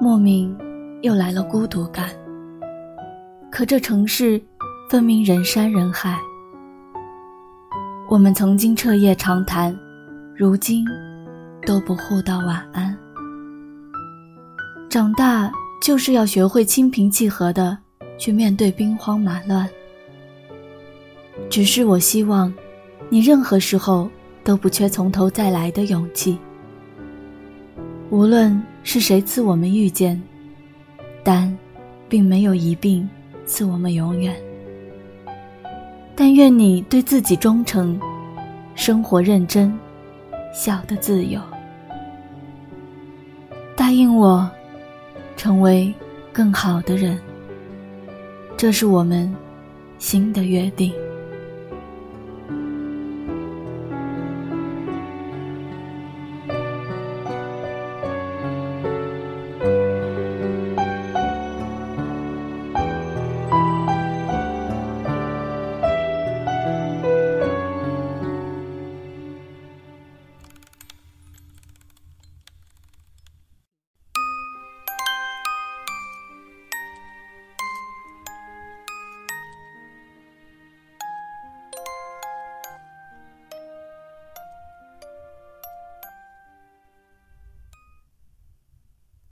莫名又来了孤独感。可这城市分明人山人海，我们曾经彻夜长谈，如今都不互道晚安。长大就是要学会心平气和的去面对兵荒马乱。只是我希望，你任何时候都不缺从头再来的勇气。无论是谁赐我们遇见，但，并没有一并赐我们永远。但愿你对自己忠诚，生活认真，笑得自由。答应我，成为更好的人。这是我们新的约定。